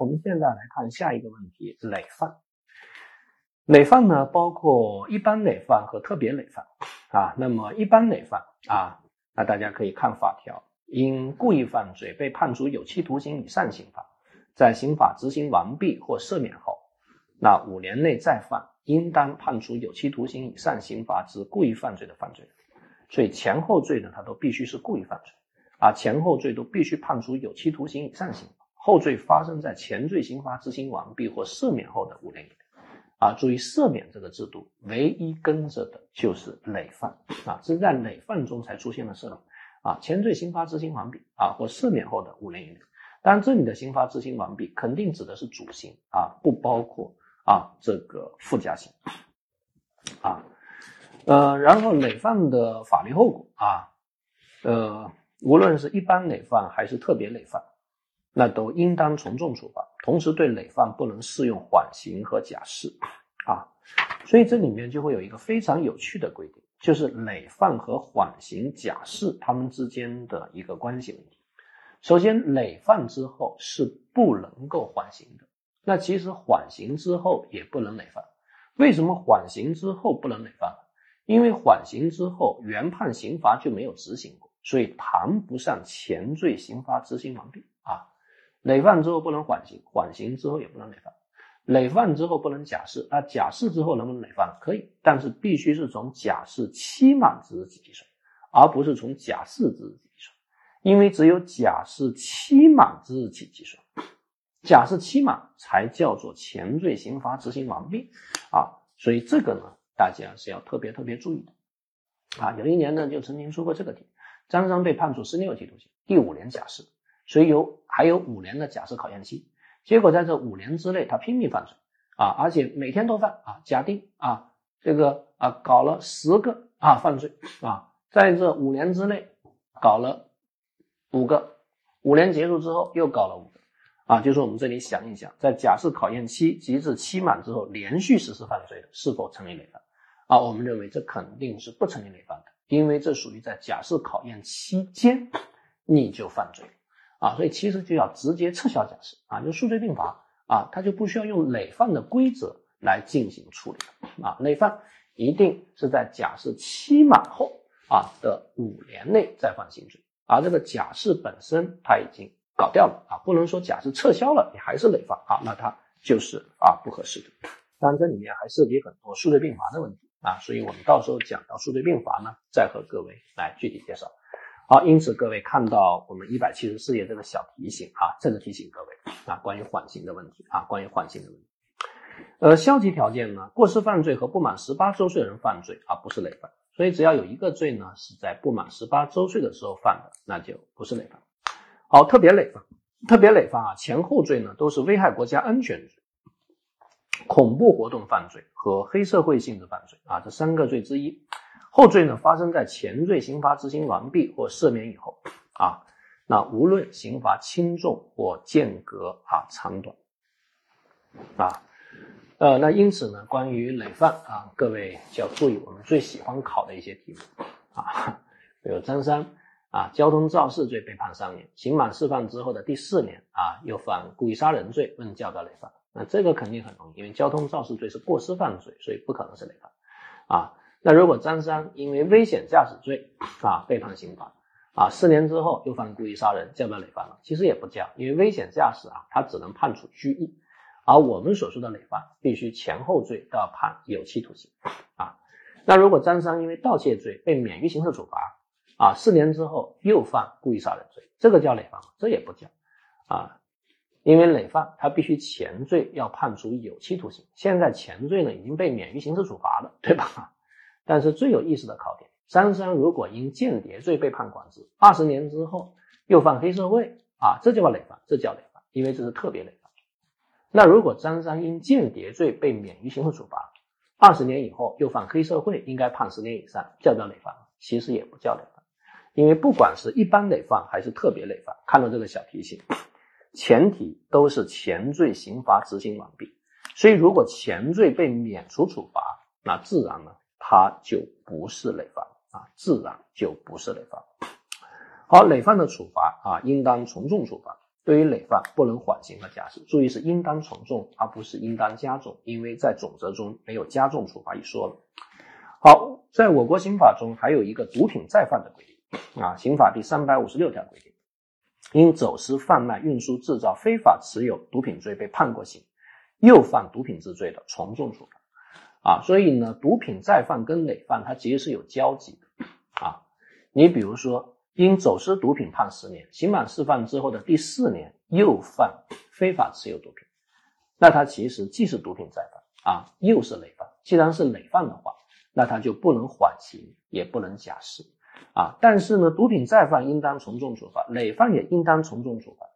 我们现在来看下一个问题：累犯。累犯呢，包括一般累犯和特别累犯啊。那么一般累犯啊，那大家可以看法条：因故意犯罪被判处有期徒刑以上刑罚，在刑法执行完毕或赦免后，那五年内再犯，应当判处有期徒刑以上刑罚之故意犯罪的犯罪。所以前后罪呢，它都必须是故意犯罪啊，前后罪都必须判处有期徒刑以上刑罚。后罪发生在前罪刑罚执行完毕或赦免后的五年以内啊。注意赦免这个制度，唯一跟着的就是累犯啊，是在累犯中才出现了赦免啊。前罪刑罚执行完毕啊或赦免后的五年以内，当然这里的刑罚执行完毕肯定指的是主刑啊，不包括啊这个附加刑啊。呃，然后累犯的法律后果啊，呃，无论是一般累犯还是特别累犯，那都应当从重处罚。同时，对累犯不能适用缓刑和假释啊。所以这里面就会有一个非常有趣的规定，就是累犯和缓刑、假释他们之间的一个关系问题。首先，累犯之后是不能够缓刑的，那其实缓刑之后也不能累犯。为什么缓刑之后不能累犯？因为缓刑之后，原判刑罚就没有执行过，所以谈不上前罪刑罚执行完毕。累犯之后不能缓刑，缓刑之后也不能累犯，累犯之后不能假释，那假释之后能不能累犯？可以，但是必须是从假释期满之日起计算，而不是从假释之日起计算。因为只有假释期满之日起计算，假释期满才叫做前罪刑罚执行完毕啊。所以这个呢。大家是要特别特别注意的啊！有一年呢，就曾经出过这个题，张三被判处十年有期徒刑，第五年假释，所以有还有五年的假释考验期。结果在这五年之内，他拼命犯罪啊，而且每天都犯啊。假定啊，这个啊搞了十个啊犯罪啊，在这五年之内搞了五个，五年结束之后又搞了五个啊。就是我们这里想一想，在假释考验期及至期满之后连续实施犯罪的，是否成立累犯？啊，我们认为这肯定是不成立累犯的，因为这属于在假释考验期间你就犯罪了啊，所以其实就要直接撤销假释啊，就数罪并罚啊，他就不需要用累犯的规则来进行处理啊，累犯一定是在假释期满后啊的五年内再犯新罪，而这个假释本身他已经搞掉了啊，不能说假释撤销了你还是累犯啊，那它就是啊不合适的，当然这里面还涉及很多数罪并罚的问题。啊，所以我们到时候讲到数罪并罚呢，再和各位来具体介绍。好，因此各位看到我们一百七十四页这个小提醒啊，这个提醒各位啊，关于缓刑的问题啊，关于缓刑的问题。呃，消极条件呢，过失犯罪和不满十八周岁人犯罪啊，不是累犯。所以只要有一个罪呢是在不满十八周岁的时候犯的，那就不是累犯。好，特别累犯，特别累犯啊，前后罪呢都是危害国家安全罪。恐怖活动犯罪和黑社会性质犯罪啊，这三个罪之一，后罪呢发生在前罪刑罚执行完毕或赦免以后啊，那无论刑罚轻重或间隔啊长短啊，呃，那因此呢，关于累犯啊，各位就要注意我们最喜欢考的一些题目啊，比如张三啊，交通肇事罪被判三年，刑满释放之后的第四年啊，又犯故意杀人罪，问叫不叫累犯？那这个肯定很容易，因为交通肇事罪是过失犯罪，所以不可能是累犯啊。那如果张三因为危险驾驶罪啊被判刑罚啊，四年之后又犯故意杀人，叫不叫累犯了？其实也不叫，因为危险驾驶啊，他只能判处拘役，而我们所说的累犯必须前后罪都要判有期徒刑啊。那如果张三因为盗窃罪被免于刑事处罚啊，四年之后又犯故意杀人罪，这个叫累犯吗？这也不叫啊。因为累犯，他必须前罪要判处有期徒刑，现在前罪呢已经被免于刑事处罚了，对吧？但是最有意思的考点，张三如果因间谍罪被判管制，二十年之后又犯黑社会啊，这叫累犯，这叫累犯，因为这是特别累犯。那如果张三因间谍罪被免于刑事处罚，二十年以后又犯黑社会，应该判十年以上，叫不叫累犯？其实也不叫累犯，因为不管是一般累犯还是特别累犯，看到这个小提醒。前提都是前罪刑罚执行完毕，所以如果前罪被免除处罚，那自然呢，它就不是累犯啊，自然就不是累犯。好，累犯的处罚啊，应当从重处罚对于累犯不能缓刑和假释，注意是应当从重，而不是应当加重，因为在总则中没有加重处罚一说了。好，在我国刑法中还有一个毒品再犯的规定啊，刑法第三百五十六条规定，因走私、贩卖、运输、制造、非法持有毒品罪被判过刑，又犯毒品之罪的，从重处罚。啊，所以呢，毒品再犯跟累犯它其实是有交集的啊。你比如说，因走私毒品判十年，刑满释放之后的第四年又犯非法持有毒品，那他其实既是毒品再犯啊，又是累犯。既然是累犯的话，那他就不能缓刑，也不能假释啊。但是呢，毒品再犯应当从重处罚，累犯也应当从重处罚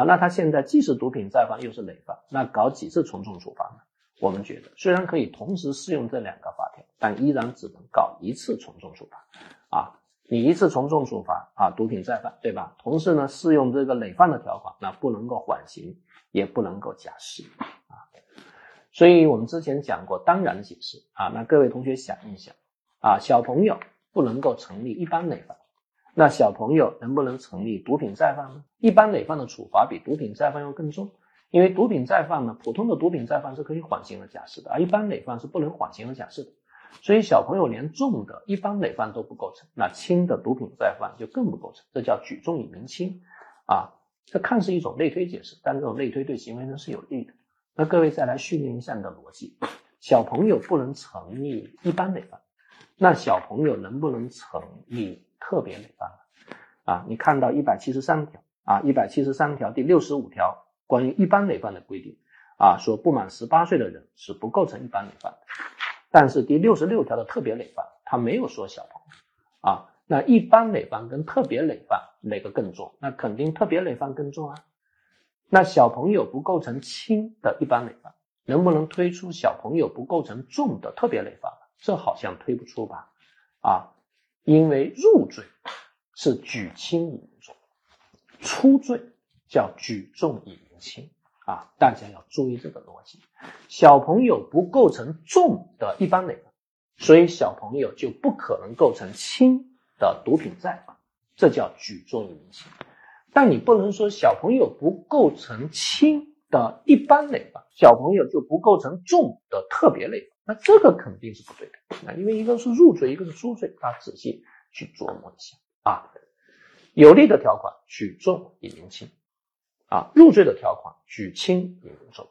啊。那他现在既是毒品再犯，又是累犯，那搞几次从重处罚呢？我们觉得，虽然可以同时适用这两个法条，但依然只能搞一次从重处罚。啊，你一次从重处罚啊，毒品再犯，对吧？同时呢，适用这个累犯的条款，那不能够缓刑，也不能够假释。啊，所以我们之前讲过当然解释啊，那各位同学想一想啊，小朋友不能够成立一般累犯，那小朋友能不能成立毒品再犯呢？一般累犯的处罚比毒品再犯要更重。因为毒品再犯呢，普通的毒品再犯是可以缓刑和假释的，而一般累犯是不能缓刑和假释的。所以小朋友连重的一般累犯都不构成，那轻的毒品再犯就更不构成，这叫举重以明轻啊。这看似一种类推解释，但这种类推对行为人是有利的。那各位再来训练一下你的逻辑：小朋友不能成立一般累犯，那小朋友能不能成立特别累犯呢？啊，你看到一百七十三条啊，一百七十三条第六十五条。关于一般累犯的规定啊，说不满十八岁的人是不构成一般累犯的。但是第六十六条的特别累犯，他没有说小朋友啊。那一般累犯跟特别累犯哪个更重？那肯定特别累犯更重啊。那小朋友不构成轻的一般累犯，能不能推出小朋友不构成重的特别累犯？这好像推不出吧？啊，因为入罪是举轻以重，出罪叫举重以。轻啊，大家要注意这个逻辑。小朋友不构成重的一般累犯，所以小朋友就不可能构成轻的毒品再犯，这叫举重以明轻。但你不能说小朋友不构成轻的一般累犯，小朋友就不构成重的特别累犯，那这个肯定是不对的啊，因为一个是入罪，一个是出罪，大家仔细去琢磨一下啊。有利的条款，举重以明轻。啊，入罪的条款举轻以重。